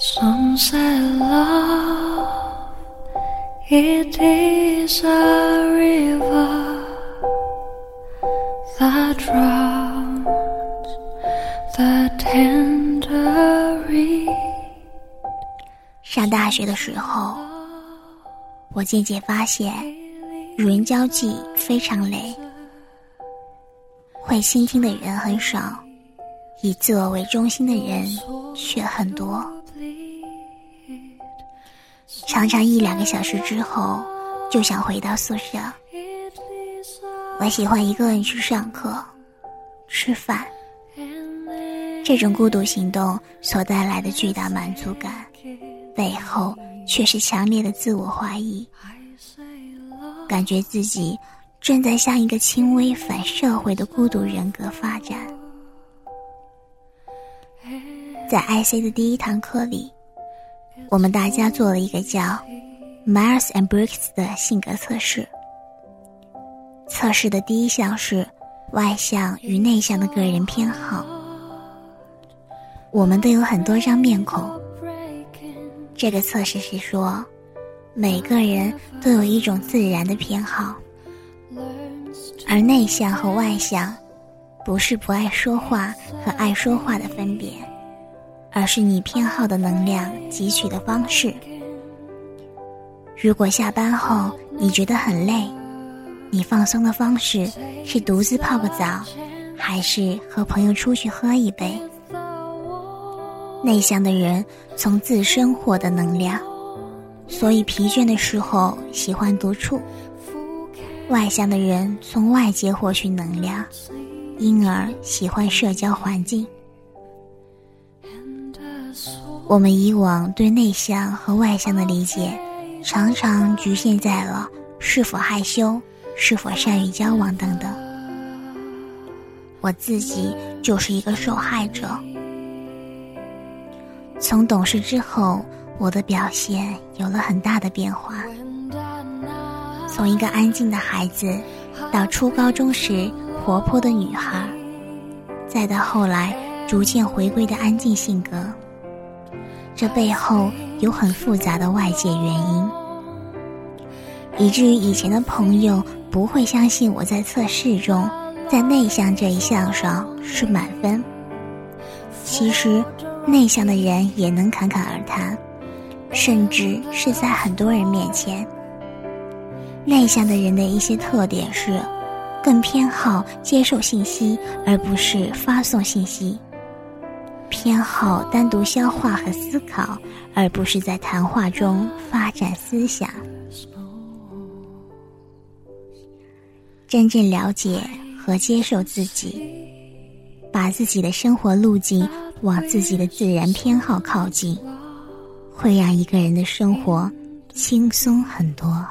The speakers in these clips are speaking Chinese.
Some say love it is a river that drowns the tender reed. 上大学的时候，我渐渐发现，与人交际非常累，会倾听的人很少，以自我为中心的人却很多。常常一两个小时之后，就想回到宿舍。我喜欢一个人去上课、吃饭，这种孤独行动所带来的巨大满足感，背后却是强烈的自我怀疑，感觉自己正在向一个轻微反社会的孤独人格发展。在 IC 的第一堂课里。我们大家做了一个叫 Myers and Briggs 的性格测试。测试的第一项是外向与内向的个人偏好。我们都有很多张面孔。这个测试是说，每个人都有一种自然的偏好，而内向和外向，不是不爱说话和爱说话的分别。而是你偏好的能量汲取的方式。如果下班后你觉得很累，你放松的方式是独自泡个澡，还是和朋友出去喝一杯？内向的人从自身获得能量，所以疲倦的时候喜欢独处；外向的人从外界获取能量，因而喜欢社交环境。我们以往对内向和外向的理解，常常局限在了是否害羞、是否善于交往等等。我自己就是一个受害者。从懂事之后，我的表现有了很大的变化。从一个安静的孩子，到初高中时活泼的女孩，再到后来逐渐回归的安静性格。这背后有很复杂的外界原因，以至于以前的朋友不会相信我在测试中，在内向这一项上是满分。其实，内向的人也能侃侃而谈，甚至是在很多人面前。内向的人的一些特点是，更偏好接受信息，而不是发送信息。偏好单独消化和思考，而不是在谈话中发展思想。真正了解和接受自己，把自己的生活路径往自己的自然偏好靠近，会让一个人的生活轻松很多。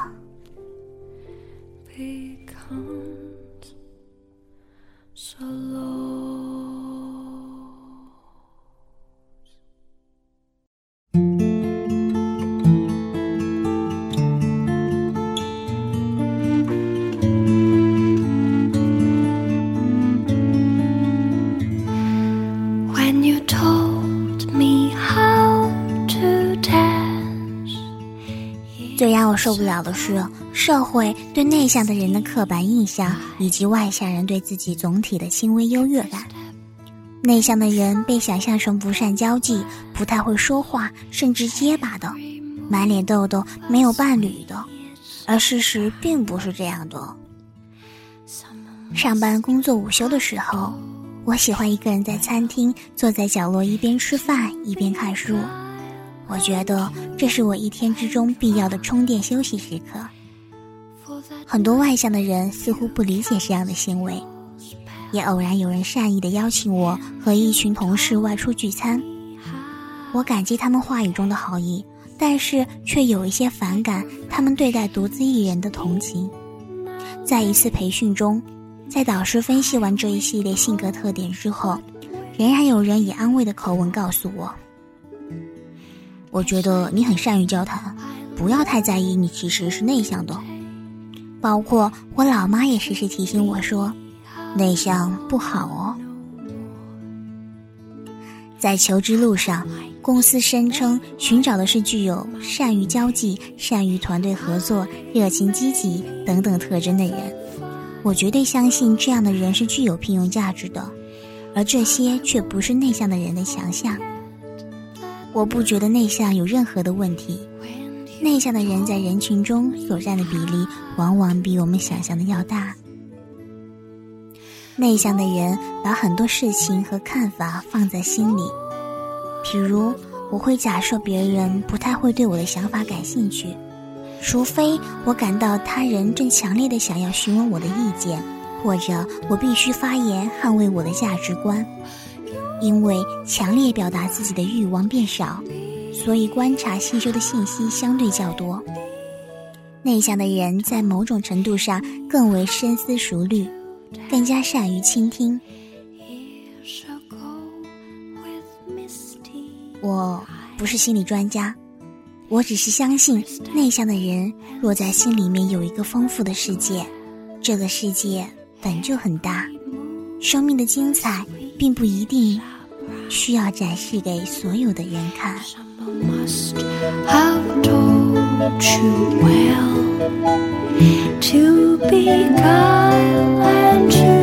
受不了的是社会对内向的人的刻板印象，以及外向人对自己总体的轻微优越感。内向的人被想象成不善交际、不太会说话，甚至结巴的，满脸痘痘、没有伴侣的，而事实并不是这样的。上班、工作、午休的时候，我喜欢一个人在餐厅坐在角落，一边吃饭一边看书。我觉得这是我一天之中必要的充电休息时刻。很多外向的人似乎不理解这样的行为，也偶然有人善意的邀请我和一群同事外出聚餐。我感激他们话语中的好意，但是却有一些反感他们对待独自一人的同情。在一次培训中，在导师分析完这一系列性格特点之后，仍然有人以安慰的口吻告诉我。我觉得你很善于交谈，不要太在意你其实是内向的。包括我老妈也时时提醒我说，内向不好哦。在求职路上，公司声称寻找的是具有善于交际、善于团队合作、热情积极等等特征的人。我绝对相信这样的人是具有聘用价值的，而这些却不是内向的人的强项。我不觉得内向有任何的问题。内向的人在人群中所占的比例，往往比我们想象的要大。内向的人把很多事情和看法放在心里，譬如我会假设别人不太会对我的想法感兴趣，除非我感到他人正强烈的想要询问我的意见，或者我必须发言捍卫我的价值观。因为强烈表达自己的欲望变少，所以观察吸收的信息相对较多。内向的人在某种程度上更为深思熟虑。更加善于倾听。我不是心理专家，我只是相信内向的人若在心里面有一个丰富的世界，这个世界本就很大。生命的精彩并不一定需要展示给所有的人看。To be guileless